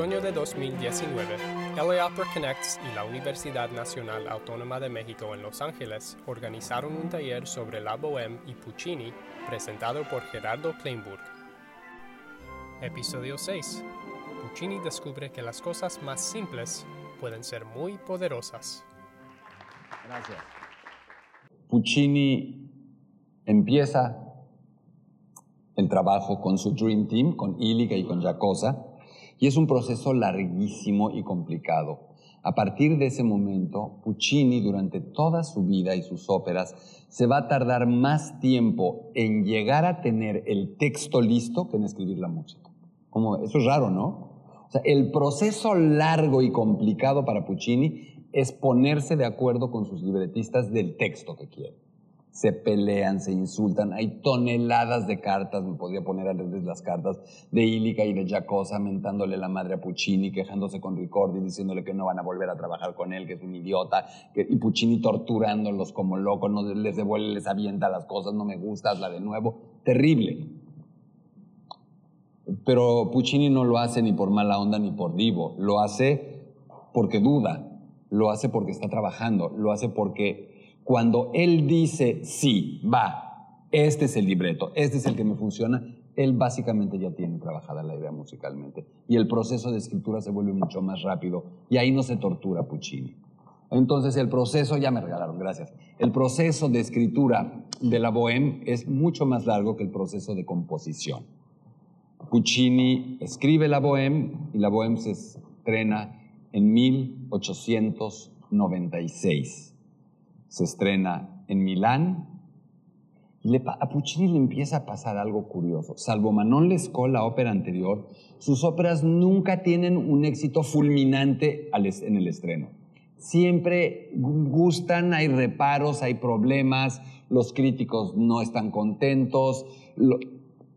otoño de 2019, LA Opera Connects y la Universidad Nacional Autónoma de México en Los Ángeles organizaron un taller sobre la Bohème y Puccini presentado por Gerardo Kleinburg. Episodio 6. Puccini descubre que las cosas más simples pueden ser muy poderosas. Gracias. Puccini empieza el trabajo con su Dream Team, con Illiga y con Giacosa, y es un proceso larguísimo y complicado. A partir de ese momento, Puccini durante toda su vida y sus óperas se va a tardar más tiempo en llegar a tener el texto listo que en escribir la música. Como, eso es raro, ¿no? O sea, el proceso largo y complicado para Puccini es ponerse de acuerdo con sus libretistas del texto que quiere se pelean, se insultan, hay toneladas de cartas, me podría poner a leerles las cartas de Illica y de Giacosa mentándole la madre a Puccini, quejándose con Ricordi, diciéndole que no van a volver a trabajar con él, que es un idiota, y Puccini torturándolos como locos, no les devuelve, les avienta las cosas, no me gusta, hazla de nuevo, terrible. Pero Puccini no lo hace ni por mala onda ni por divo, lo hace porque duda, lo hace porque está trabajando, lo hace porque cuando él dice, sí, va, este es el libreto, este es el que me funciona, él básicamente ya tiene trabajada la idea musicalmente. Y el proceso de escritura se vuelve mucho más rápido. Y ahí no se tortura Puccini. Entonces el proceso, ya me regalaron, gracias. El proceso de escritura de la Bohème es mucho más largo que el proceso de composición. Puccini escribe la Bohème y la Bohème se estrena en 1896 se estrena en Milán. a Puccini le empieza a pasar algo curioso. Salvo Manon Lescaut, la ópera anterior, sus óperas nunca tienen un éxito fulminante en el estreno. Siempre gustan, hay reparos, hay problemas, los críticos no están contentos,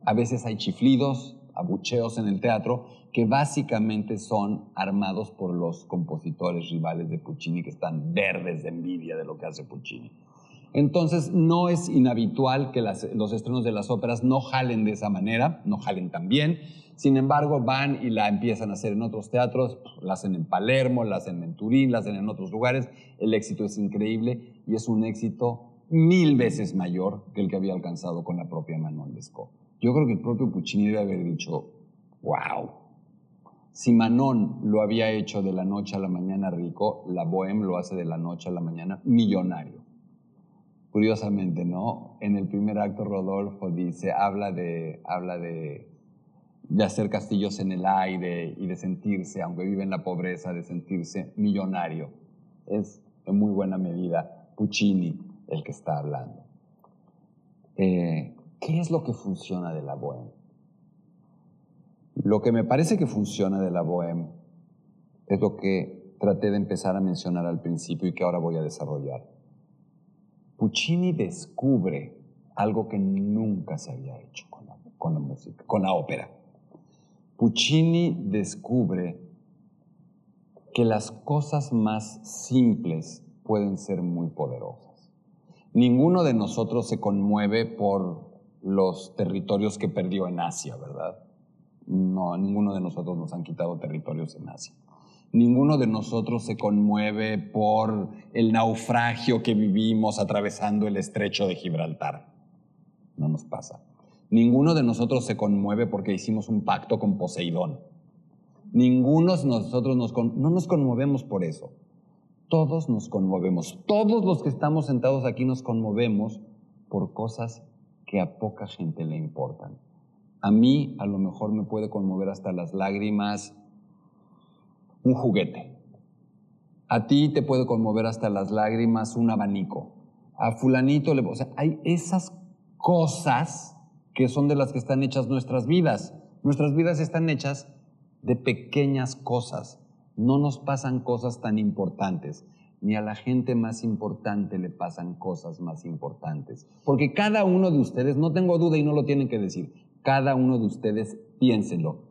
a veces hay chiflidos, abucheos en el teatro, que básicamente son armados por los compositores rivales de Puccini que están verdes de envidia de lo que hace Puccini. Entonces no es inhabitual que los estrenos de las óperas no jalen de esa manera, no jalen tan bien. Sin embargo, van y la empiezan a hacer en otros teatros, la hacen en Palermo, la hacen en Turín, la hacen en otros lugares. El éxito es increíble y es un éxito mil veces mayor que el que había alcanzado con la propia Manon Lescaut. Yo creo que el propio Puccini debe haber dicho, wow, si Manon lo había hecho de la noche a la mañana rico, la Bohème lo hace de la noche a la mañana millonario. Curiosamente, ¿no? En el primer acto Rodolfo dice, habla de, habla de, de hacer castillos en el aire y de sentirse, aunque vive en la pobreza, de sentirse millonario. Es en muy buena medida Puccini el que está hablando. Eh, ¿Qué es lo que funciona de la Bohème? Lo que me parece que funciona de la Bohème es lo que traté de empezar a mencionar al principio y que ahora voy a desarrollar. Puccini descubre algo que nunca se había hecho con la, con la música, con la ópera. Puccini descubre que las cosas más simples pueden ser muy poderosas. Ninguno de nosotros se conmueve por los territorios que perdió en Asia, ¿verdad? No, ninguno de nosotros nos han quitado territorios en Asia. Ninguno de nosotros se conmueve por el naufragio que vivimos atravesando el estrecho de Gibraltar. No nos pasa. Ninguno de nosotros se conmueve porque hicimos un pacto con Poseidón. Ninguno de nosotros nos no nos conmovemos por eso. Todos nos conmovemos. Todos los que estamos sentados aquí nos conmovemos por cosas que a poca gente le importan. A mí a lo mejor me puede conmover hasta las lágrimas un juguete. A ti te puede conmover hasta las lágrimas un abanico. A fulanito le... O sea, hay esas cosas que son de las que están hechas nuestras vidas. Nuestras vidas están hechas de pequeñas cosas. No nos pasan cosas tan importantes. Ni a la gente más importante le pasan cosas más importantes. Porque cada uno de ustedes, no tengo duda y no lo tienen que decir, cada uno de ustedes piénselo.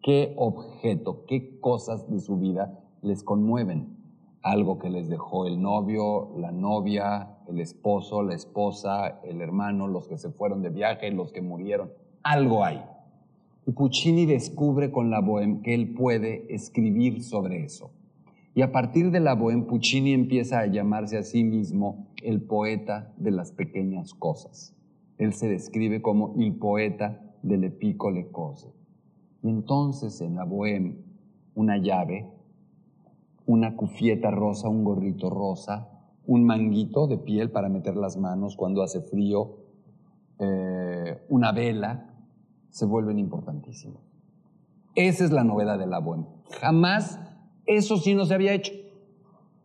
¿Qué objeto, qué cosas de su vida les conmueven? Algo que les dejó el novio, la novia, el esposo, la esposa, el hermano, los que se fueron de viaje, los que murieron. Algo hay. Y Puccini descubre con la bohème que él puede escribir sobre eso. Y a partir de la bohème, Puccini empieza a llamarse a sí mismo el poeta de las pequeñas cosas. Él se describe como el poeta del piccole cose. Y entonces en la bohème, una llave, una cufieta rosa, un gorrito rosa, un manguito de piel para meter las manos cuando hace frío, eh, una vela, se vuelven importantísimos. Esa es la novedad de la bohème. Jamás eso sí no se había hecho.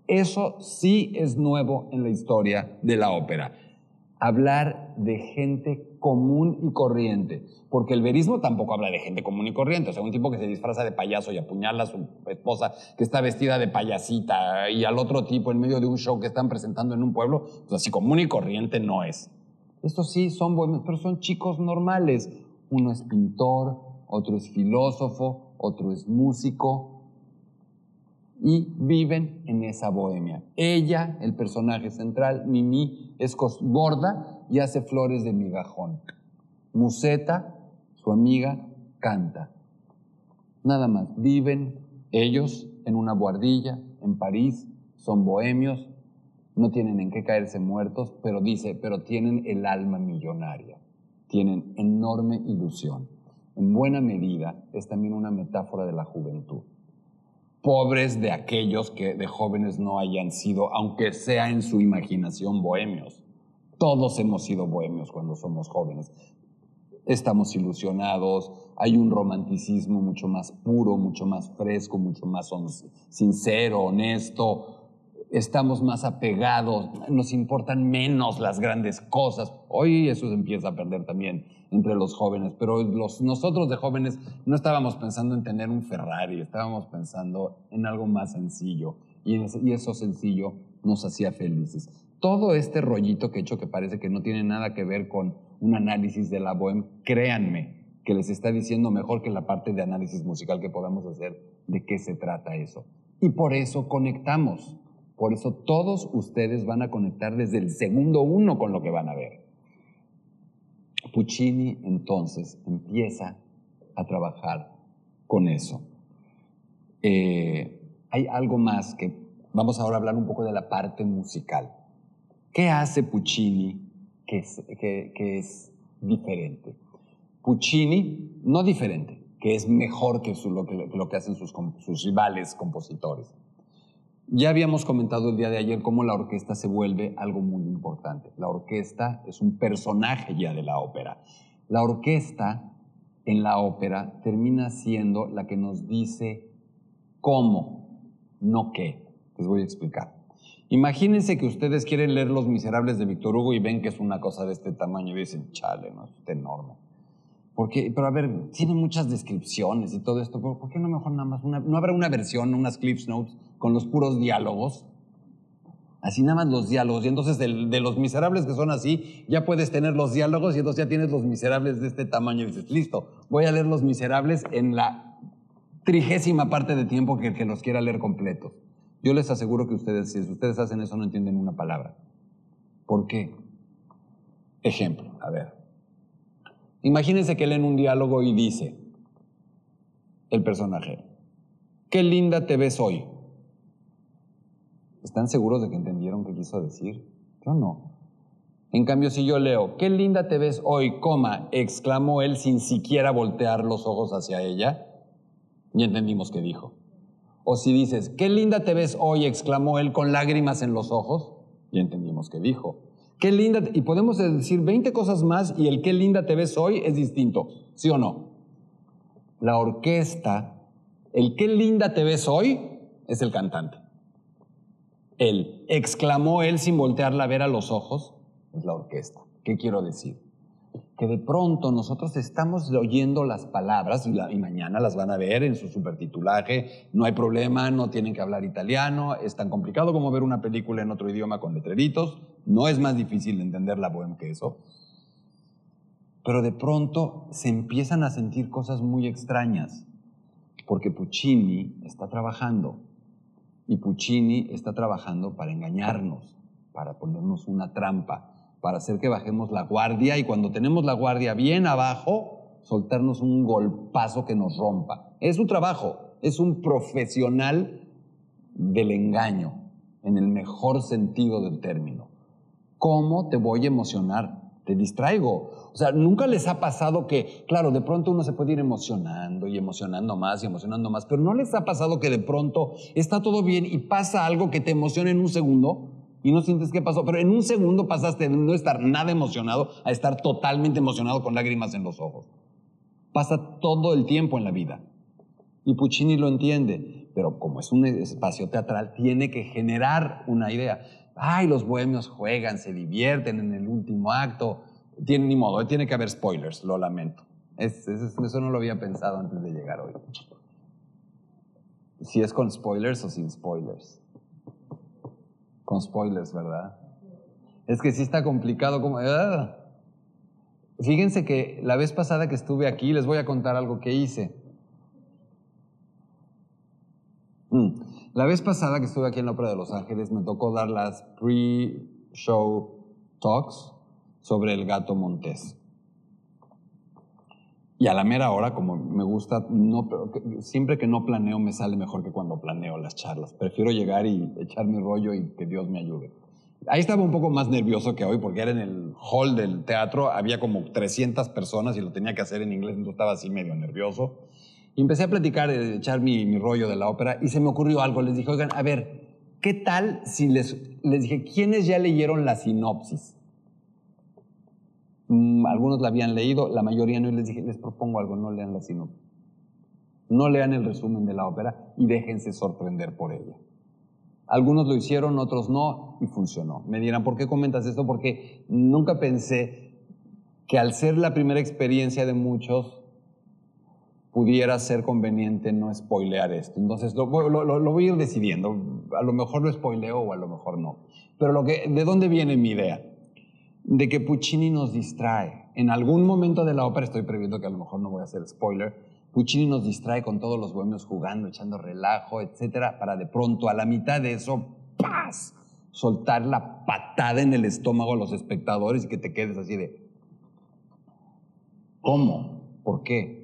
Eso sí es nuevo en la historia de la ópera. Hablar de gente común y corriente. Porque el verismo tampoco habla de gente común y corriente. O sea, un tipo que se disfraza de payaso y apuñala a su esposa que está vestida de payasita y al otro tipo en medio de un show que están presentando en un pueblo, pues así común y corriente no es. Estos sí son buenos, pero son chicos normales. Uno es pintor, otro es filósofo, otro es músico, y viven en esa bohemia. Ella, el personaje central, Mimi, es gorda y hace flores de migajón. Museta, su amiga, canta. Nada más, viven ellos en una guardilla en París, son bohemios, no tienen en qué caerse muertos, pero dice, pero tienen el alma millonaria, tienen enorme ilusión. En buena medida es también una metáfora de la juventud pobres de aquellos que de jóvenes no hayan sido, aunque sea en su imaginación, bohemios. Todos hemos sido bohemios cuando somos jóvenes. Estamos ilusionados, hay un romanticismo mucho más puro, mucho más fresco, mucho más sincero, honesto, estamos más apegados, nos importan menos las grandes cosas. Hoy eso se empieza a perder también entre los jóvenes, pero los, nosotros de jóvenes no estábamos pensando en tener un Ferrari, estábamos pensando en algo más sencillo y, y eso sencillo nos hacía felices. Todo este rollito que he hecho que parece que no tiene nada que ver con un análisis de la bohème, créanme que les está diciendo mejor que la parte de análisis musical que podamos hacer de qué se trata eso. Y por eso conectamos por eso todos ustedes van a conectar desde el segundo uno con lo que van a ver. Puccini entonces empieza a trabajar con eso. Eh, hay algo más que vamos ahora a hablar un poco de la parte musical. ¿Qué hace Puccini que es, diferente? Puccini, no diferente, que es mejor que, lo, que, hacen sus rivales compositores. Ya habíamos comentado el día de ayer cómo la orquesta se vuelve algo muy importante. La orquesta es un personaje ya de la ópera. La orquesta en la ópera termina siendo la que nos dice cómo, no qué. Les voy a explicar. Imagínense que ustedes quieren leer Los Miserables de Víctor Hugo y ven que es una cosa de este tamaño y dicen, chale, no, es enorme. Porque, pero a ver, tiene muchas descripciones y todo esto, ¿por qué no mejor nada más no habrá una versión, unas Clips Notes con los puros diálogos? Así nada más los diálogos. Y entonces de, los miserables que son así, ya puedes tener los diálogos y entonces ya tienes los miserables de este tamaño y dices, listo, voy a leer los miserables en la trigésima parte de tiempo que, que los quiera leer completos. Yo les aseguro que ustedes, si ustedes hacen eso, no entienden una palabra. ¿Por qué? Ejemplo, a ver. Imagínense que leen un diálogo y dice el personaje, qué linda te ves hoy. ¿Están seguros de que entendieron qué quiso decir? Yo no. En cambio, si yo leo, qué linda te ves hoy, coma, exclamó él sin siquiera voltear los ojos hacia ella, ya entendimos qué dijo. O si dices, qué linda te ves hoy, exclamó él con lágrimas en los ojos, ya entendimos qué dijo. Qué linda, y podemos decir 20 cosas más y el qué linda te ves hoy es distinto, ¿sí o no? La orquesta, el qué linda te ves hoy es el cantante. El exclamó él sin voltearla a ver a los ojos es la orquesta. ¿Qué quiero decir? Que de pronto nosotros estamos oyendo las palabras y, mañana las van a ver en su supertitulaje, no hay problema, no tienen que hablar italiano, es tan complicado como ver una película en otro idioma con letreritos, no es más difícil entender la bohème que eso. Pero de pronto se empiezan a sentir cosas muy extrañas, porque Puccini está trabajando y Puccini está trabajando para engañarnos, para ponernos una trampa para hacer que bajemos la guardia y cuando tenemos la guardia bien abajo, soltarnos un golpazo que nos rompa. Es su trabajo, es un profesional del engaño, en el mejor sentido del término. ¿Cómo te voy a emocionar? Te distraigo. O sea, nunca les ha pasado que, claro, de pronto uno se puede ir emocionando y emocionando más y emocionando más, pero no les ha pasado que de pronto está todo bien y pasa algo que te emociona en un segundo y no sientes qué pasó, pero en un segundo pasaste de no estar nada emocionado a estar totalmente emocionado con lágrimas en los ojos. Pasa todo el tiempo en la vida. Y Puccini lo entiende, pero como es un espacio teatral, tiene que generar una idea. Ay, los bohemios juegan, se divierten en el último acto. Tiene, ni modo, tiene que haber spoilers, lo lamento. eso no lo había pensado antes de llegar hoy. Si es con spoilers o sin spoilers. Con spoilers, ¿verdad? Es que sí está complicado como... Fíjense que la vez pasada que estuve aquí les voy a contar algo que hice. Mm. La vez pasada que estuve aquí en la Ópera de Los Ángeles me tocó dar las pre-show talks sobre el gato montés. Y a la mera hora, como me gusta, siempre que no planeo me sale mejor que cuando planeo las charlas. Prefiero llegar y echar mi rollo y que Dios me ayude. Ahí estaba un poco más nervioso que hoy porque era en el hall del teatro, había como 300 personas y lo tenía que hacer en inglés, entonces estaba así medio nervioso. Y empecé a platicar, a eh, echar mi, mi, rollo de la ópera y se me ocurrió algo. Les dije, oigan, a ver, ¿qué tal si les, les dije, ¿quiénes ya leyeron la sinopsis? Mm, algunos la habían leído, la mayoría no, y les dije, les propongo algo, no lean la sinopsis. No lean el resumen de la ópera y déjense sorprender por ella. Algunos lo hicieron, otros no, y funcionó. Me dirán, ¿por qué comentas esto? Porque nunca pensé que al ser la primera experiencia de muchos, pudiera ser conveniente no spoilear esto. Entonces lo, lo, voy a ir decidiendo. A lo mejor lo spoileo o a lo mejor no. Pero lo que, ¿de dónde viene mi idea? De que Puccini nos distrae. En algún momento de la ópera, estoy previendo que a lo mejor no voy a hacer spoiler, Puccini nos distrae con todos los bohemios jugando, echando relajo, etcétera, para de pronto a la mitad de eso, ¡paz! soltar la patada en el estómago a los espectadores y que te quedes así de, ¿cómo? ¿Por qué?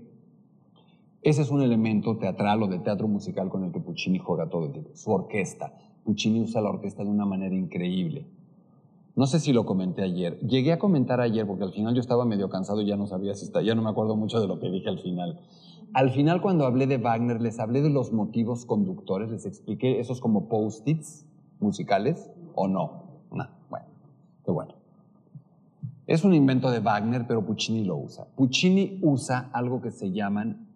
Ese es un elemento teatral o de teatro musical con el que Puccini juega todo el tiempo, su orquesta. Puccini usa la orquesta de una manera increíble. No sé si lo comenté ayer. Llegué a comentar ayer porque al final yo estaba medio cansado y ya no sabía si está, ya no me acuerdo mucho de lo que dije al final. Al final, cuando hablé de Wagner, les hablé de los motivos conductores, les expliqué esos como post-its musicales o no. bueno, qué bueno. Es un invento de Wagner, pero Puccini lo usa. Puccini usa algo que se llaman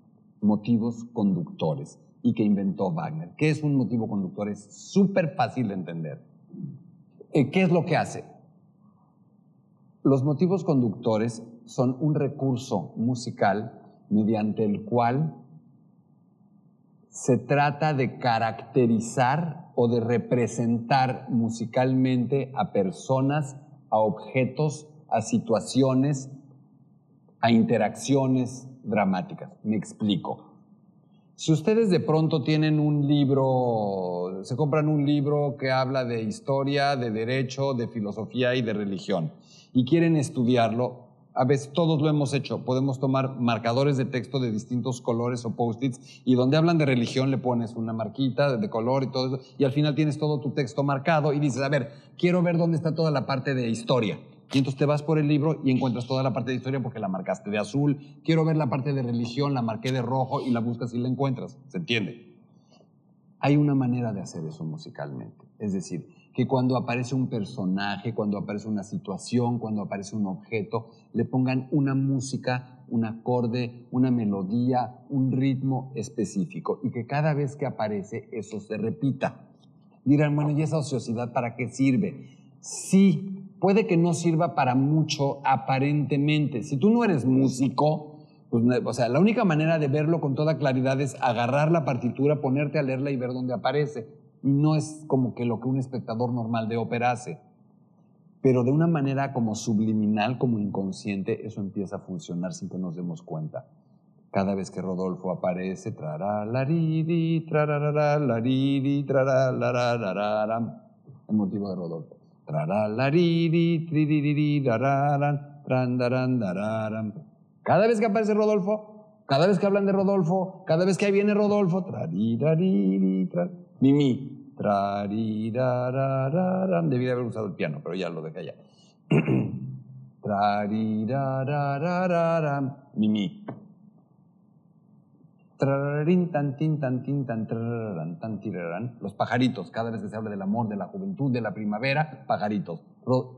motivos conductores y que inventó Wagner. ¿Qué es un motivo conductor? Es súper fácil de entender. Eh, ¿Qué es lo que hace? Los motivos conductores son un recurso musical mediante el cual se trata de caracterizar o de representar musicalmente a personas, a objetos, a situaciones, a interacciones dramáticas. Me explico. Si ustedes de pronto tienen un libro, se compran un libro que habla de historia, de derecho, de filosofía y de religión y quieren estudiarlo, a veces todos lo hemos hecho. Podemos tomar marcadores de texto de distintos colores o post-its y donde hablan de religión le pones una marquita de color y todo eso y al final tienes todo tu texto marcado y dices, a ver, quiero ver dónde está toda la parte de historia. Y entonces te vas por el libro y encuentras toda la parte de historia porque la marcaste de azul. Quiero ver la parte de religión, la marqué de rojo y la buscas y la encuentras. ¿Se entiende? Hay una manera de hacer eso musicalmente. Es decir, que cuando aparece un personaje, cuando aparece una situación, cuando aparece un objeto, le pongan una música, un acorde, una melodía, un ritmo específico y que cada vez que aparece eso se repita. Dirán, bueno, ¿y esa ociosidad para qué sirve? Sí, puede que no sirva para mucho aparentemente. Si tú no eres músico, pues, o sea, la única manera de verlo con toda claridad es agarrar la partitura, ponerte a leerla y ver dónde aparece y no es como que lo que un espectador normal de ópera hace. Pero de una manera como subliminal, como inconsciente, eso empieza a funcionar sin que nos demos cuenta. Cada vez que Rodolfo aparece, trararara, laridi, trararara, el motivo de Rodolfo. Trará laridi, tridiriri, dararan, dararan. Cada vez que aparece Rodolfo, cada vez que hablan de Rodolfo, cada vez que ahí viene Rodolfo, trarirariri, tra, mimi, trarirarararam. Debí haber usado el piano, pero ya lo dejé allá. mimi. Tin, tan, trararán, tan, tirarán. Los pajaritos, cada vez que se habla del amor, de la juventud, de la primavera, pajaritos.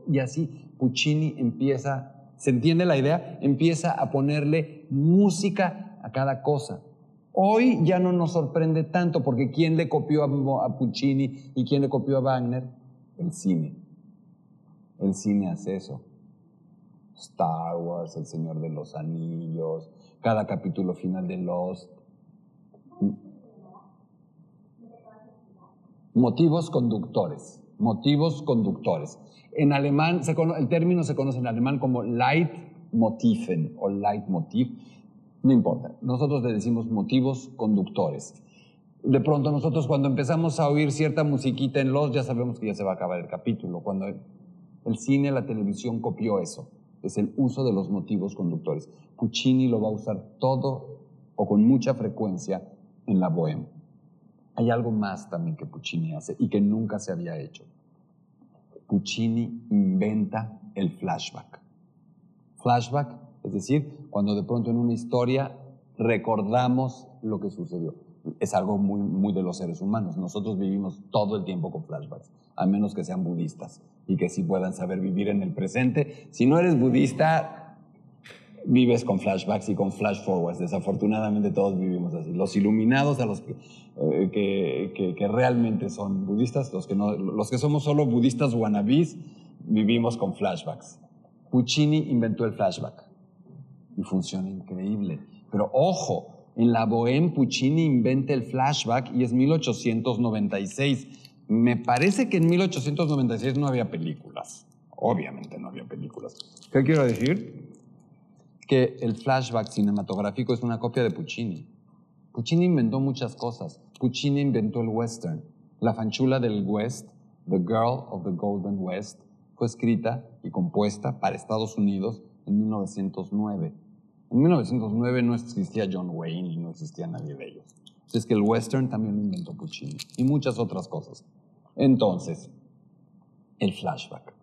Y así Puccini empieza, ¿se entiende la idea? Empieza a ponerle música a cada cosa. Hoy ya no nos sorprende tanto porque ¿quién le copió a, Puccini y quién le copió a Wagner? El cine. El cine hace eso. Star Wars, El Señor de los Anillos, cada capítulo final de Lost. Motivos conductores. Motivos conductores. En alemán, el término se conoce en alemán como Leitmotiven o Leitmotiv. No importa. Nosotros le decimos motivos conductores. De pronto nosotros cuando empezamos a oír cierta musiquita en los, ya sabemos que ya se va a acabar el capítulo. Cuando el cine, la televisión copió eso. Es el uso de los motivos conductores. Puccini lo va a usar todo o con mucha frecuencia en la bohème. Hay algo más también que Puccini hace y que nunca se había hecho. Puccini inventa el flashback. Flashback, es decir, cuando de pronto en una historia recordamos lo que sucedió. Es algo muy, muy de los seres humanos. Nosotros vivimos todo el tiempo con flashbacks, a menos que sean budistas y que sí puedan saber vivir en el presente. Si no eres budista, vives con flashbacks y con flash forwards. Desafortunadamente todos vivimos así. Los iluminados a los que, eh, que, realmente son budistas, los que, no, los que somos solo budistas wannabes, vivimos con flashbacks. Puccini inventó el flashback y funciona increíble. Pero ojo, en la Bohème Puccini inventa el flashback y es 1896. Me parece que en 1896 no había películas. Obviamente no había películas. ¿Qué quiero decir? Que el flashback cinematográfico es una copia de Puccini. Puccini inventó muchas cosas. Puccini inventó el western. La fanchula del West, The Girl of the Golden West, fue escrita y compuesta para Estados Unidos en 1909. En 1909 no existía John Wayne y no existía nadie de ellos. Es que el western también lo inventó Puccini y muchas otras cosas. Entonces, el flashback.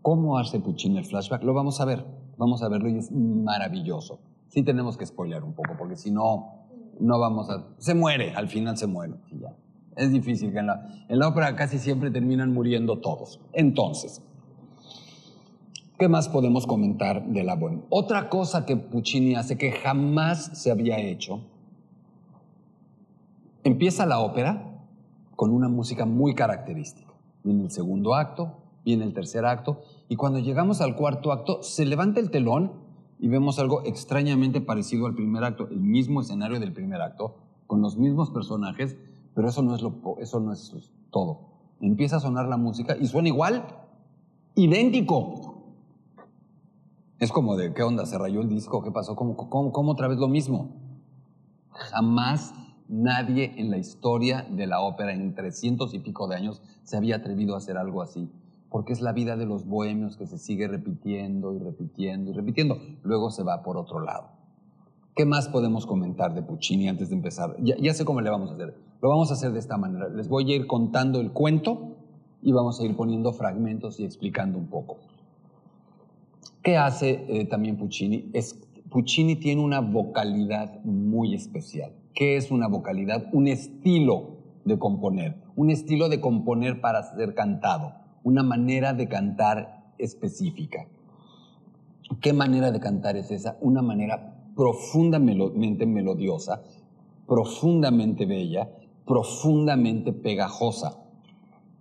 ¿Cómo hace Puccini el flashback? Lo vamos a ver. Vamos a verlo y es maravilloso. Sí tenemos que spoilear un poco porque si no, no vamos a... Se muere, al final se muere. y ya. Es difícil que en la, en la ópera casi siempre terminan muriendo todos. Entonces, ¿Qué más podemos comentar de la Bohème? Otra cosa que Puccini hace que jamás se había hecho, empieza la ópera con una música muy característica. Viene el segundo acto, viene el tercer acto, y cuando llegamos al cuarto acto, se levanta el telón y vemos algo extrañamente parecido al primer acto, el mismo escenario del primer acto, con los mismos personajes, pero eso no es, lo, eso no es todo. Empieza a sonar la música y suena igual, idéntico. Es como de, ¿qué onda? ¿Se rayó el disco? ¿Qué pasó? ¿Cómo, otra vez lo mismo? Jamás nadie en la historia de la ópera en 300 y pico de años se había atrevido a hacer algo así. Porque es la vida de los bohemios que se sigue repitiendo y repitiendo y repitiendo. Luego se va por otro lado. ¿Qué más podemos comentar de Puccini antes de empezar? Ya sé cómo le vamos a hacer. Lo vamos a hacer de esta manera. Les voy a ir contando el cuento y vamos a ir poniendo fragmentos y explicando un poco. ¿Qué hace eh, también Puccini? Es, Puccini tiene una vocalidad muy especial. ¿Qué es una vocalidad? Un estilo de componer, un estilo de componer para ser cantado, una manera de cantar específica. ¿Qué manera de cantar es esa? Una manera profundamente melodiosa, profundamente bella, profundamente pegajosa.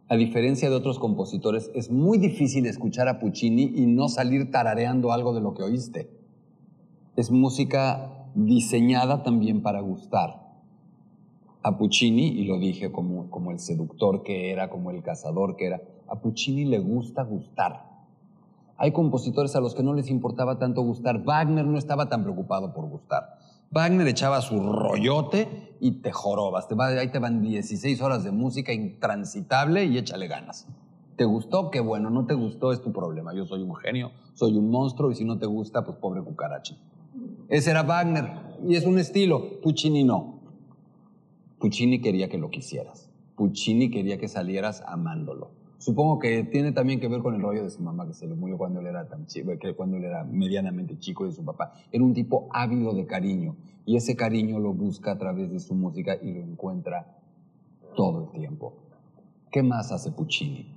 A diferencia de otros compositores, es muy difícil escuchar a Puccini y no salir tarareando algo de lo que oíste. Es música diseñada también para gustar. A Puccini, y lo dije como, como el seductor que era, como el cazador que era, a Puccini le gusta gustar. Hay compositores a los que no les importaba tanto gustar. Wagner no estaba tan preocupado por gustar. Wagner echaba su rollote y te jorobas. Te va, ahí te van 16 horas de música intransitable y échale ganas. ¿Te gustó? Qué bueno. No te gustó es tu problema. Yo soy un genio, soy un monstruo y si no te gusta, pues pobre cucaracha. Ese era Wagner y es un estilo. Puccini no. Puccini quería que lo quisieras. Puccini quería que salieras amándolo. Supongo que tiene también que ver con el rollo de su mamá que se le murió cuando él era tan chico, que cuando él era medianamente chico de su papá. Era un tipo ávido de cariño y ese cariño lo busca a través de su música y lo encuentra todo el tiempo. ¿Qué más hace Puccini?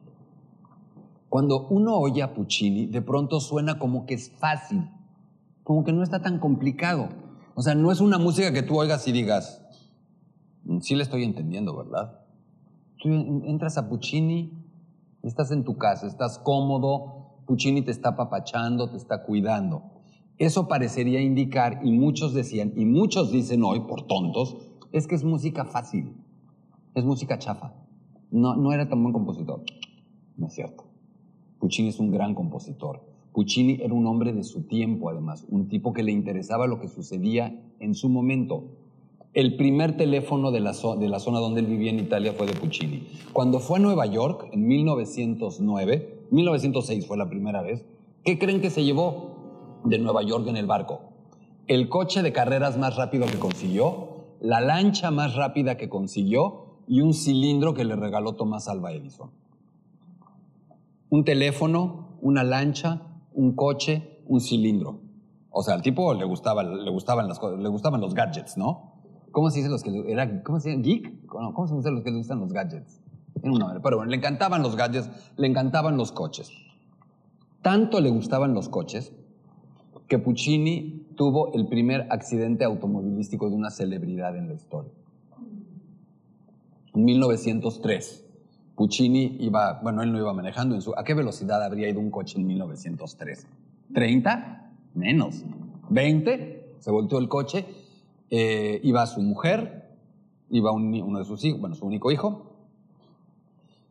Cuando uno oye a Puccini, de pronto suena como que es fácil, como que no está tan complicado. O sea, no es una música que tú oigas y digas, mm, sí le estoy entendiendo, ¿verdad? Tú entras a Puccini, estás en tu casa, estás cómodo, Puccini te está papachando, te está cuidando. Eso parecería indicar, y muchos decían, y muchos dicen hoy, por tontos, es que es música fácil, es música chafa. No, no era tan buen compositor. No es cierto. Puccini es un gran compositor. Puccini era un hombre de su tiempo, además, un tipo que le interesaba lo que sucedía en su momento. El primer teléfono de la, de la zona donde él vivía en Italia fue de Puccini. Cuando fue a Nueva York, en 1909, 1906 fue la primera vez, ¿qué creen que se llevó de Nueva York en el barco? El coche de carreras más rápido que consiguió, la lancha más rápida que consiguió y un cilindro que le regaló Tomás Alva Edison un teléfono, una lancha, un coche, un cilindro. O sea, al tipo le, gustaba, le, gustaban, las, le gustaban los gadgets, ¿no? ¿Cómo se dice los que era, ¿cómo se dice? ¿Geek? ¿Cómo se dice los que le gustan los gadgets? Pero bueno, le encantaban los gadgets, le encantaban los coches. Tanto le gustaban los coches que Puccini tuvo el primer accidente automovilístico de una celebridad en la historia. En 1903. Puccini iba, bueno, él no iba manejando. En su, ¿A qué velocidad habría ido un coche en 1903? ¿30? Menos. ¿20? Se volteó el coche. Eh, iba su mujer, iba uno de sus hijos, bueno, su único hijo.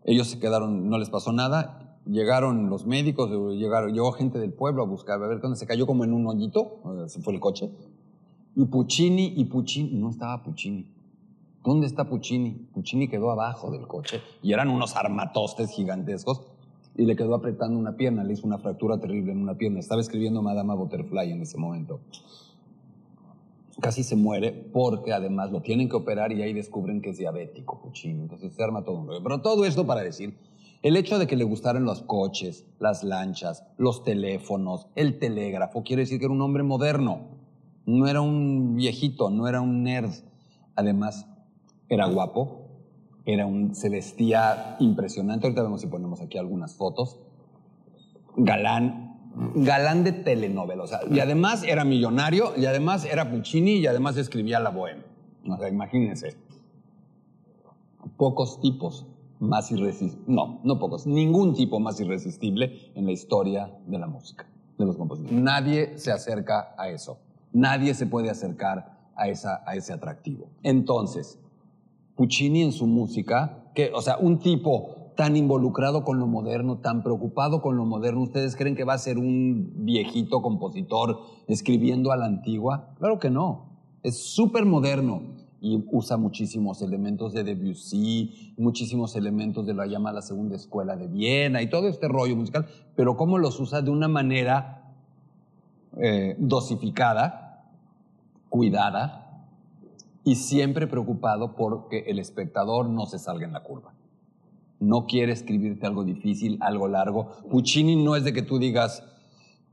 Ellos se quedaron, no les pasó nada. Llegaron los médicos, llegaron, llegó gente del pueblo a buscar, a ver dónde se cayó como en un hoyito, se fue el coche. Y Puccini, y Puccini, no estaba Puccini. ¿Dónde está Puccini? Puccini quedó abajo del coche y eran unos armatostes gigantescos y le quedó apretando una pierna, le hizo una fractura terrible en una pierna. Estaba escribiendo Madama Butterfly en ese momento. Casi se muere porque además lo tienen que operar y ahí descubren que es diabético Puccini. Entonces se arma todo un rollo. Pero todo esto para decir, el hecho de que le gustaran los coches, las lanchas, los teléfonos, el telégrafo, quiere decir que era un hombre moderno. No era un viejito, no era un nerd. Además, era guapo, era un, se vestía impresionante. Ahorita vemos si ponemos aquí algunas fotos. Galán, galán de telenovela. y además era millonario, y además era Puccini, y además escribía la bohème. O sea, imagínense. Pocos tipos más irresistibles. No, no pocos. Ningún tipo más irresistible en la historia de la música, de los compositores. Nadie se acerca a eso. Nadie se puede acercar a, esa, a ese atractivo. Entonces, Puccini en su música, que, o sea, un tipo tan involucrado con lo moderno, tan preocupado con lo moderno, ¿ustedes creen que va a ser un viejito compositor escribiendo a la antigua? Claro que no. Es súper moderno y usa muchísimos elementos de Debussy, muchísimos elementos de la llamada Segunda Escuela de Viena y todo este rollo musical, pero cómo los usa de una manera eh, dosificada, cuidada, y siempre preocupado porque el espectador no se salga en la curva. No quiere escribirte algo difícil, algo largo. Puccini no es de que tú digas,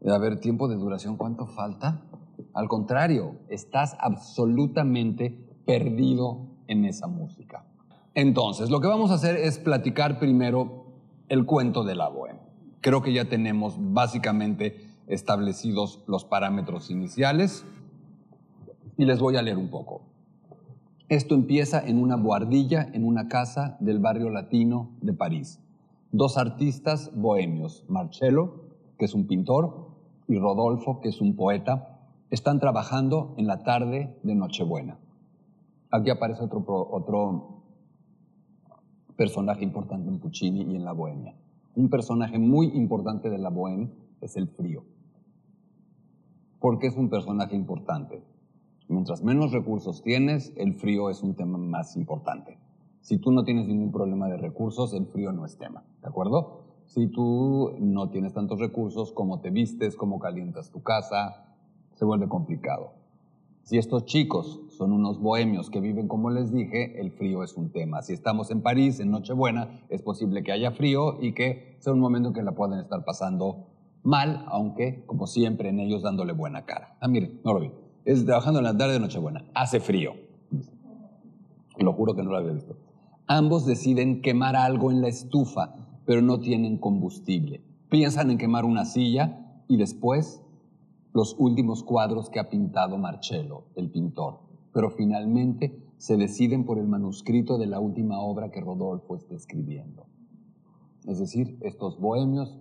a ver, tiempo de duración, ¿cuánto falta? Al contrario, estás absolutamente perdido en esa música. Entonces, lo que vamos a hacer es platicar primero el cuento de la bohème. Creo que ya tenemos básicamente establecidos los parámetros iniciales y les voy a leer un poco. Esto empieza en una buhardilla en una casa del barrio latino de París. Dos artistas bohemios, Marcello, que es un pintor, y Rodolfo, que es un poeta, están trabajando en la tarde de Nochebuena. Aquí aparece otro, otro personaje importante en Puccini y en la Bohemia. Un personaje muy importante de la Bohemia es el frío. ¿Por qué es un personaje importante? Mientras menos recursos tienes, el frío es un tema más importante. Si tú no tienes ningún problema de recursos, el frío no es tema, ¿de acuerdo? Si tú no tienes tantos recursos, cómo te vistes, cómo calientas tu casa, se vuelve complicado. Si estos chicos son unos bohemios que viven como les dije, el frío es un tema. Si estamos en París en Nochebuena, es posible que haya frío y que sea un momento en que la pueden estar pasando mal, aunque, como siempre, en ellos dándole buena cara. Ah, miren, no lo vi. Es trabajando en la tarde de Nochebuena. Hace frío. Lo juro que no lo había visto. Ambos deciden quemar algo en la estufa, pero no tienen combustible. Piensan en quemar una silla y después los últimos cuadros que ha pintado Marcello, el pintor. Pero finalmente se deciden por el manuscrito de la última obra que Rodolfo está escribiendo. Es decir, estos bohemios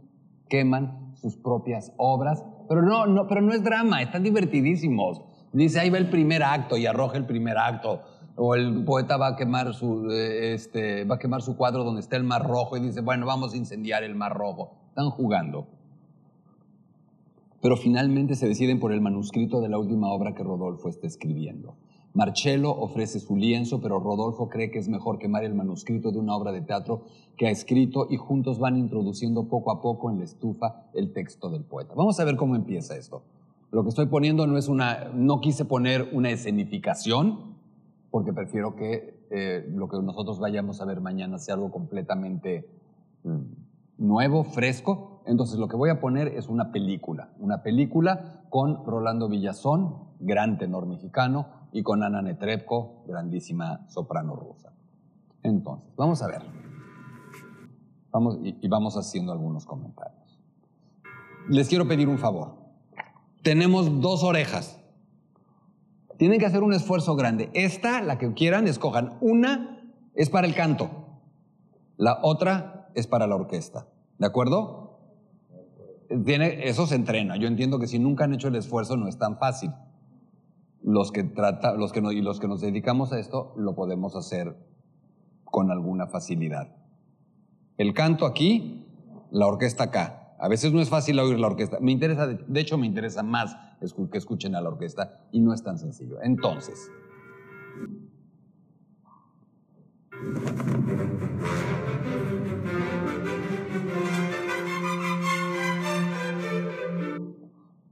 queman sus propias obras, pero no, no, pero no es drama, están divertidísimos. Dice, ahí va el primer acto y arroja el primer acto. O el poeta va a quemar su, eh, este, va a quemar su cuadro donde está el mar rojo y dice, bueno, vamos a incendiar el mar rojo. Están jugando. Pero finalmente se deciden por el manuscrito de la última obra que Rodolfo está escribiendo. Marcello ofrece su lienzo, pero Rodolfo cree que es mejor quemar el manuscrito de una obra de teatro que ha escrito y juntos van introduciendo poco a poco en la estufa el texto del poeta. Vamos a ver cómo empieza esto. Lo que estoy poniendo no es una, no quise poner una escenificación, porque prefiero que eh, lo que nosotros vayamos a ver mañana sea algo completamente mm, nuevo, fresco. Entonces lo que voy a poner es una película, una película con Rolando Villazón, gran tenor mexicano, y con Ana Netrebko, grandísima soprano rusa. Entonces, vamos a ver. Vamos, y, vamos haciendo algunos comentarios. Les quiero pedir un favor. Tenemos dos orejas. Tienen que hacer un esfuerzo grande. Esta, la que quieran, escojan. Una es para el canto. La otra es para la orquesta. ¿De acuerdo? Tiene, eso se entrena. Yo entiendo que si nunca han hecho el esfuerzo no es tan fácil los que, trata, los que y los que nos dedicamos a esto lo podemos hacer con alguna facilidad. El canto aquí, la orquesta acá. A veces no es fácil oír la orquesta. Me interesa, de hecho me interesa más que escuchen a la orquesta y no es tan sencillo. Entonces,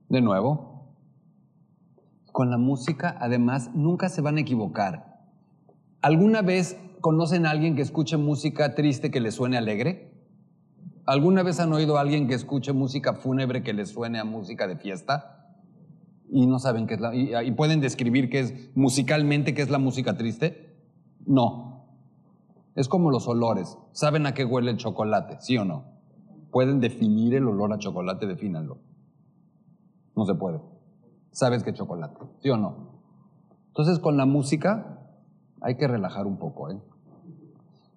de nuevo, con la música, además, nunca se van a equivocar. ¿Alguna vez conocen a alguien que escuche música triste que le suene alegre? ¿Alguna vez han oído a alguien que escuche música fúnebre que le suene a música de fiesta? Y no saben qué es la... ¿Y, pueden describir qué es musicalmente qué es la música triste? No. Es como los olores. ¿Saben a qué huele el chocolate? ¿Sí o no? ¿Pueden definir el olor a chocolate? Defínanlo. No se puede sabes que chocolate, ¿sí o no? Entonces con la música hay que relajar un poco, ¿eh?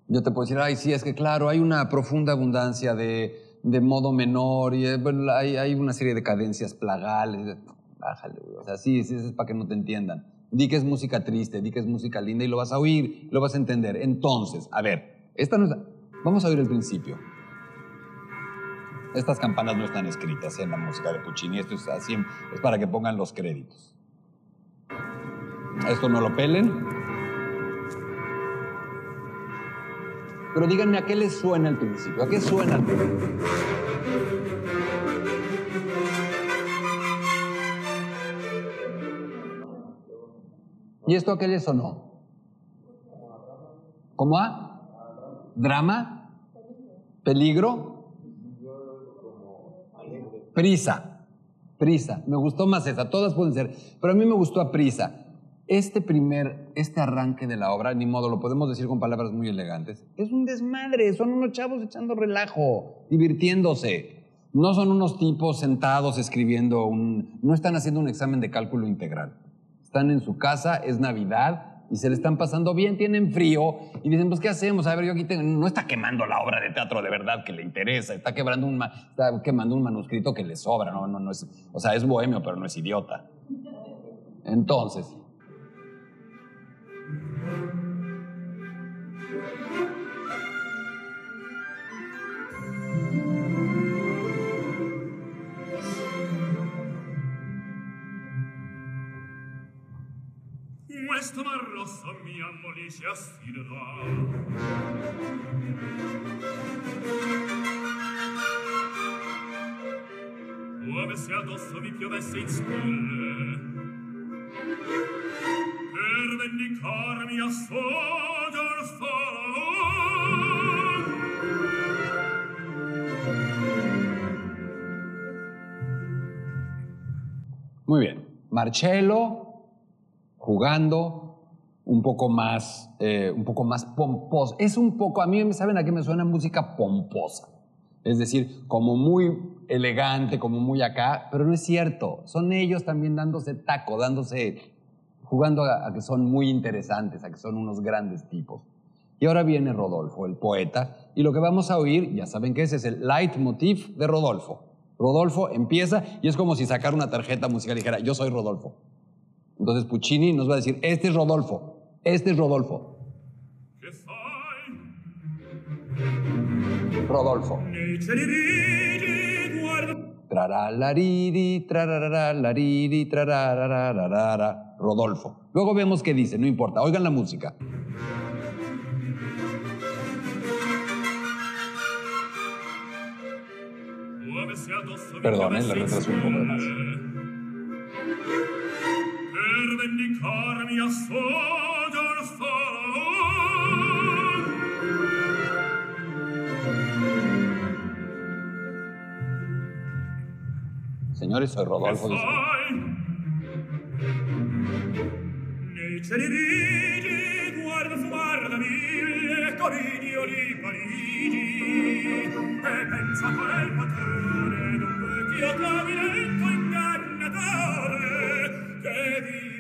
Yo te puedo decir, ay, sí, es que claro, hay una profunda abundancia de, modo menor y eh, hay, hay, una serie de cadencias plagales. Bájale, O sea, sí, sí, es para que no te entiendan. Di que es música triste, di que es música linda y lo vas a oír, lo vas a entender. Entonces, a ver, esta no es... Vamos a oír el principio. Estas campanas no están escritas en la música de Puccini, esto es, así, es para que pongan los créditos. Esto no lo pelen. Pero díganme a qué les suena el principio, a qué suena el principio. ¿Y esto a qué les sonó? ¿Cómo a? ¿Drama? ¿Peligro? Prisa, prisa. Me gustó más esa, todas pueden ser, pero a mí me gustó a prisa. Este primer, este arranque de la obra, ni modo, lo podemos decir con palabras muy elegantes, es un desmadre, son unos chavos echando relajo, divirtiéndose. No son unos tipos sentados escribiendo un, no están haciendo un examen de cálculo integral. Están en su casa, es Navidad, y se le están pasando bien, tienen frío y dicen, pues ¿qué hacemos? A ver, yo aquí tengo, no está quemando la obra de teatro de verdad que le interesa, está, quebrando un, está quemando un manuscrito que le sobra, no, no, no es, o sea, es bohemio, pero no es idiota. Entonces, questa rossa mia molice assiderà come se addosso mi piovesse in scuole per vendicarmi a sfoggio il Muy bien. Marcello jugando un poco más, eh, un poco más pomposo. Es un poco, a mí me saben a qué me suena música pomposa. Es decir, como muy elegante, como muy acá, pero no es cierto. Son ellos también dándose taco, dándose, jugando a, que son muy interesantes, a que son unos grandes tipos. Y ahora viene Rodolfo, el poeta, y lo que vamos a oír, ya saben que ese es el leitmotiv de Rodolfo. Rodolfo empieza y es como si sacara una tarjeta musical y dijera, yo soy Rodolfo. Entonces Puccini nos va a decir, este es Rodolfo, este es Rodolfo. Rodolfo. Rodolfo. Luego vemos qué dice, no importa. Oigan la música. come se addosso mi Perdone, piovesse le in retraso un poco más. Signori, sono Rodolfo di Nei cieli rigi, guarda fumar da mille coridio di Parigi, e pensa quel padrone d'un vecchio clavinetto ingannatore, che vi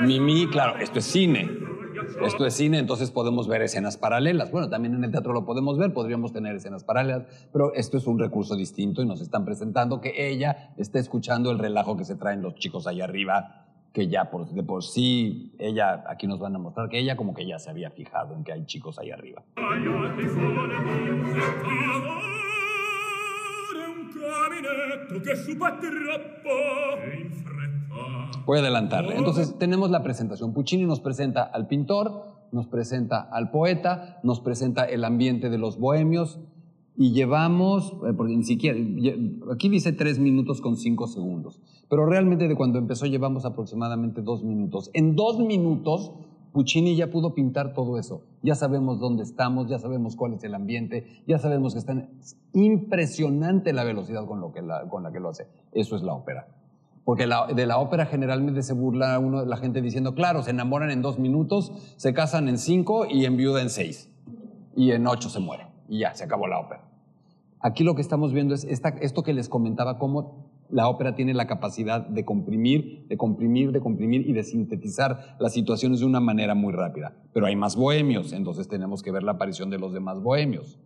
Mimi, claro, esto es cine. Esto es cine, entonces podemos ver escenas paralelas. Bueno, también en el teatro lo podemos ver, podríamos tener escenas paralelas, pero esto es un recurso distinto y nos están presentando que ella está escuchando el relajo que se traen los chicos allá arriba, que ya por, de por sí, ella, aquí nos van a mostrar que ella como que ya se había fijado en que hay chicos allá arriba. Voy a adelantarle. Entonces tenemos la presentación. Puccini nos presenta al pintor, nos presenta al poeta, nos presenta el ambiente de los bohemios y llevamos, eh, porque ni siquiera, aquí dice tres minutos con cinco segundos, pero realmente de cuando empezó llevamos aproximadamente dos minutos. En dos minutos Puccini ya pudo pintar todo eso. Ya sabemos dónde estamos, ya sabemos cuál es el ambiente, ya sabemos que está en- es impresionante la velocidad con, lo que la, con la que lo hace. Eso es la ópera. Porque la- de la ópera generalmente se burla uno, la gente diciendo, claro, se enamoran en dos minutos, se casan en cinco y enviuda en seis. Y en ocho se muere. Y ya, se acabó la ópera. Aquí lo que estamos viendo es esta- esto que les comentaba, cómo la ópera tiene la capacidad de comprimir, de comprimir, de comprimir y de sintetizar las situaciones de una manera muy rápida. Pero hay más bohemios, entonces tenemos que ver la aparición de los demás bohemios.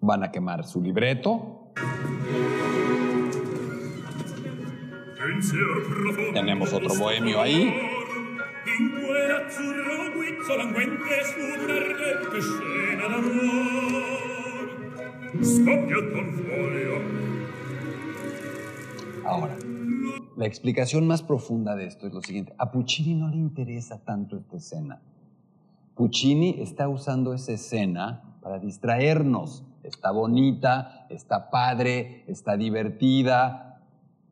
Van a quemar su libreto, Tenemos otro bohemio ahí. Ahora, la explicación más profunda de esto es lo siguiente. A Puccini no le interesa tanto esta escena. Puccini está usando esa escena para distraernos. Está bonita, está padre, está divertida,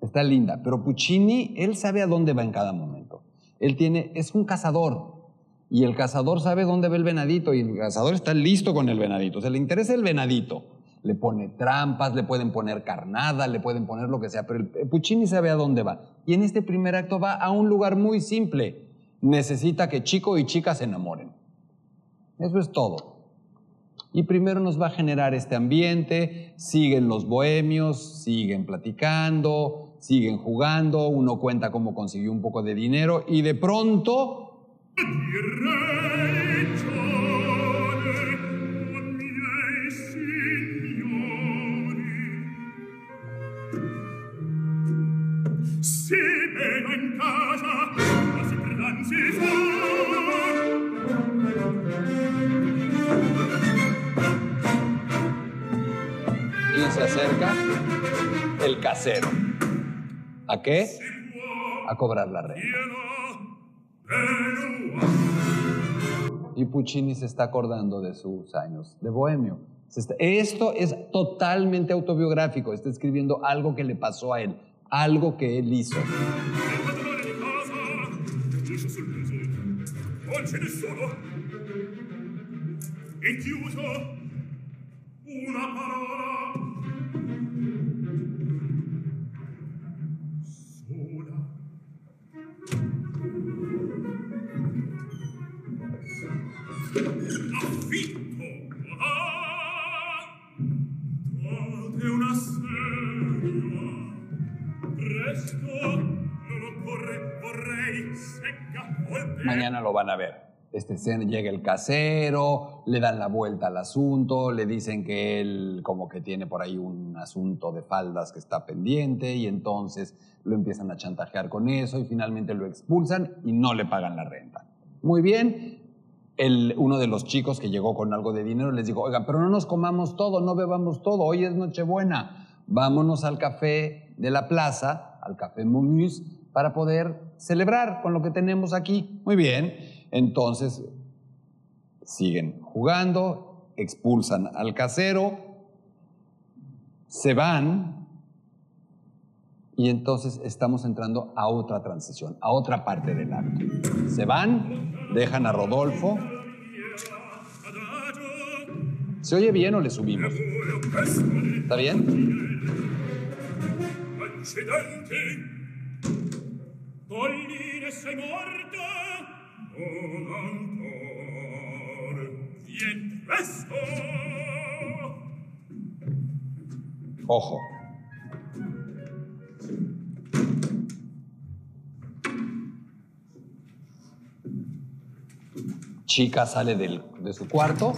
está linda. Pero Puccini, él sabe a dónde va en cada momento. Él tiene, es un cazador. Y el cazador sabe dónde va el venadito y el cazador está listo con el venadito. O sea, le interesa el venadito. Le pone trampas, le pueden poner carnada, le pueden poner lo que sea, pero el Puccini sabe a dónde va. Y en este primer acto va a un lugar muy simple. Necesita que chico y chica se enamoren. Eso es todo. Y primero nos va a generar este ambiente, siguen los bohemios, siguen platicando, siguen jugando, uno cuenta cómo consiguió un poco de dinero y de pronto se acerca el casero. ¿A qué? A cobrar la renta. Y Puccini se está acordando de sus años de bohemio. Esto es totalmente autobiográfico. Está escribiendo algo que le pasó a él, algo que él hizo. non c'è nessuno? E chiuso? Una parola Mañana lo van a ver. Este, llega el casero, le dan la vuelta al asunto, le dicen que él como que tiene por ahí un asunto de faldas que está pendiente y entonces lo empiezan a chantajear con eso y finalmente lo expulsan y no le pagan la renta. Muy bien, el, uno de los chicos que llegó con algo de dinero les dijo, oiga, pero no nos comamos todo, no bebamos todo, hoy es Nochebuena, vámonos al café de la plaza, al café Mumus, para poder celebrar con lo que tenemos aquí. Muy bien, entonces siguen jugando, expulsan al casero, se van y entonces estamos entrando a otra transición, a otra parte del acto. Se van, dejan a Rodolfo. ¿Se oye bien o le subimos? ¿Está bien? Polline sei morta, o ancor, vien presto. Ojo. Chica sale del, de su cuarto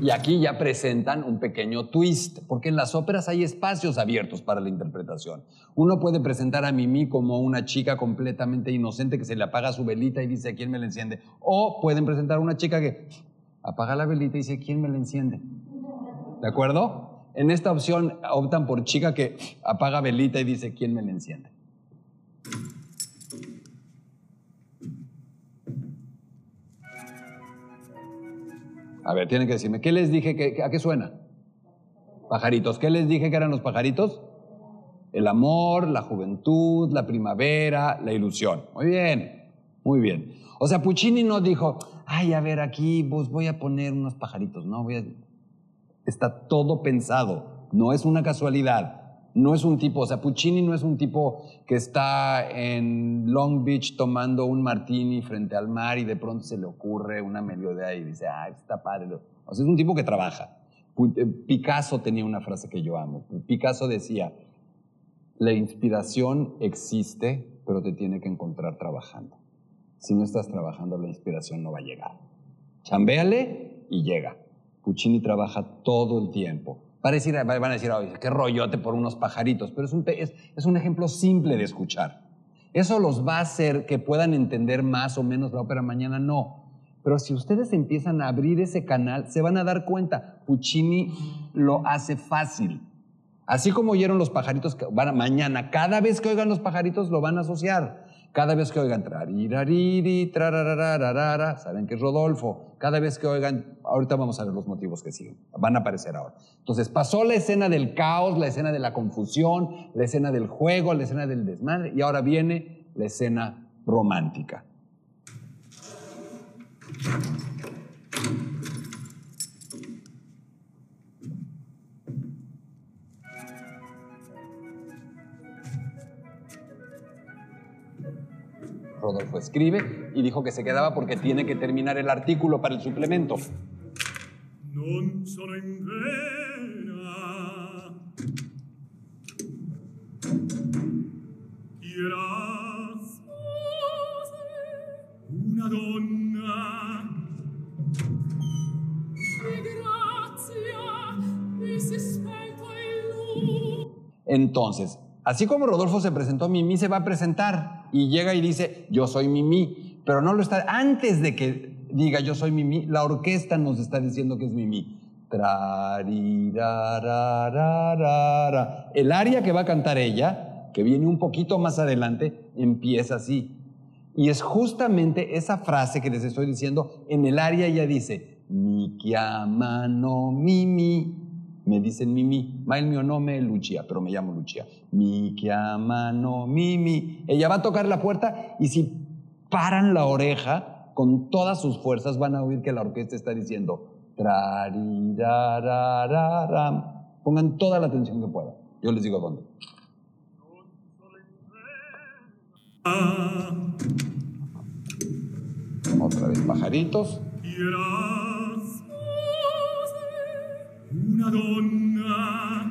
y aquí ya presentan un pequeño twist, porque en las óperas hay espacios abiertos para la interpretación. Uno puede presentar a Mimi como una chica completamente inocente que se le apaga su velita y dice, ¿quién me la enciende? O pueden presentar a una chica que apaga la velita y dice, ¿quién me la enciende? ¿De acuerdo? En esta opción optan por chica que apaga velita y dice, ¿quién me la enciende? A ver, tienen que decirme, ¿qué les dije? Que, ¿A qué suena? Pajaritos. ¿Qué les dije que eran los pajaritos? El amor, la juventud, la primavera, la ilusión. Muy bien, muy bien. O sea, Puccini no dijo, ay, a ver, aquí pues voy a poner unos pajaritos, no, voy a... Está todo pensado, no es una casualidad. No es un tipo, o sea, Puccini no es un tipo que está en Long Beach tomando un martini frente al mar y de pronto se le ocurre una melodía y dice, ah, está padre. O sea, es un tipo que trabaja. Eh, Picasso tenía una frase que yo amo. Picasso decía, la inspiración existe, pero te tiene que encontrar trabajando. Si no estás trabajando, la inspiración no va a llegar. Chambéale y llega. Puccini trabaja todo el tiempo Van a decir, van a qué rollote por unos pajaritos, pero es un, es, un ejemplo simple de escuchar. ¿Eso los va a hacer que puedan entender más o menos la ópera mañana? No. Pero si ustedes empiezan a abrir ese canal, se van a dar cuenta, Puccini lo hace fácil. Así como oyeron los pajaritos, van a, mañana, cada vez que oigan los pajaritos lo van a asociar. Cada vez que oigan trarirariri, trararararara, saben que es Rodolfo. Cada vez que oigan, ahorita vamos a ver los motivos que siguen, van a aparecer ahora. Entonces pasó la escena del caos, la escena de la confusión, la escena del juego, la escena del desmadre, y ahora viene la escena romántica. Rodolfo escribe y dijo que se quedaba porque tiene que terminar el artículo para el suplemento. Non una mi. Entonces, así como Rodolfo se presentó, Mimi se va a presentar y llega y dice, yo soy Mimi, pero no lo está, antes de que diga yo soy Mimi, la orquesta nos está diciendo que es Mimi. El aria que va a cantar ella, que viene un poquito más adelante, empieza así. Y es justamente esa frase que les estoy diciendo, en el aria ella dice, mi chiamano Mimi, me dicen Mimi, ma il mio nome è Lucia, pero me llamo Lucia. Mi chiamano Mimi. Ella va a tocar la puerta y si paran la oreja con todas sus fuerzas van a oír que la orquesta está diciendo. Pongan toda la atención que puedan. Yo les digo dónde. Otra vez pajaritos. Una donna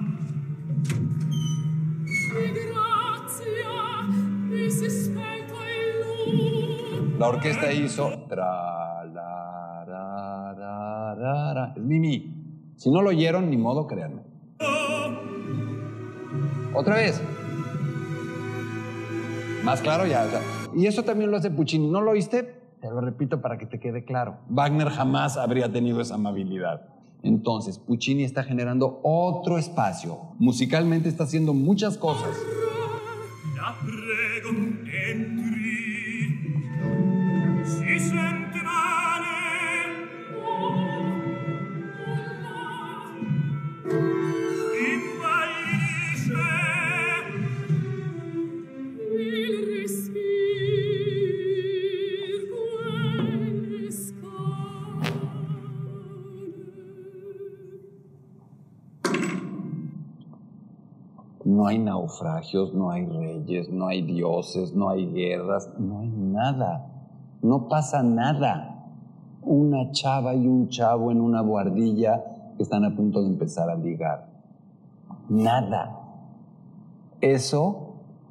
Di grazia, mi si spento in lui. La orquesta hizo tra la ra, ra, ra, ra. Es Mimi. Si no lo oyeron, ni modo, créanme. Otra vez. Más claro ya. o sea, y eso también lo hace Puccini. ¿No lo oíste? Te lo repito para que te quede claro. Wagner jamás habría tenido esa amabilidad. Entonces, Puccini está generando otro espacio. Musicalmente está haciendo muchas cosas. Hay naufragios, no hay reyes, no hay dioses, no hay guerras, no hay nada. No pasa nada. Una chava y un chavo en una buhardilla que están a punto de empezar a ligar. Nada. Eso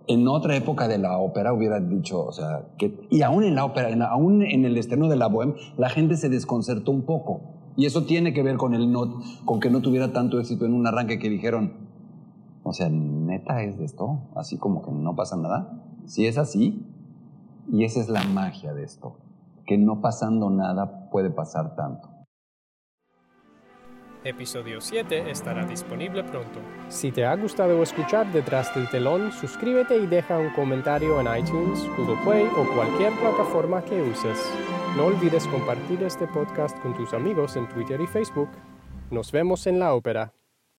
en otra época de la ópera hubiera dicho, o sea, y aún en la ópera, en- aún en el estreno de la Bohème, la gente se desconcertó un poco. Y eso tiene que ver con, el no, con que no tuviera tanto éxito en un arranque que dijeron, o sea, neta es de esto, así como que no pasa nada. Si es así, y esa es la magia de esto, que no pasando nada puede pasar tanto. Episodio 7 estará disponible pronto. Si te ha gustado escuchar Detrás del Telón, suscríbete y deja un comentario en iTunes, Google Play o cualquier plataforma que uses. No olvides compartir este podcast con tus amigos en Twitter y Facebook. Nos vemos en la ópera.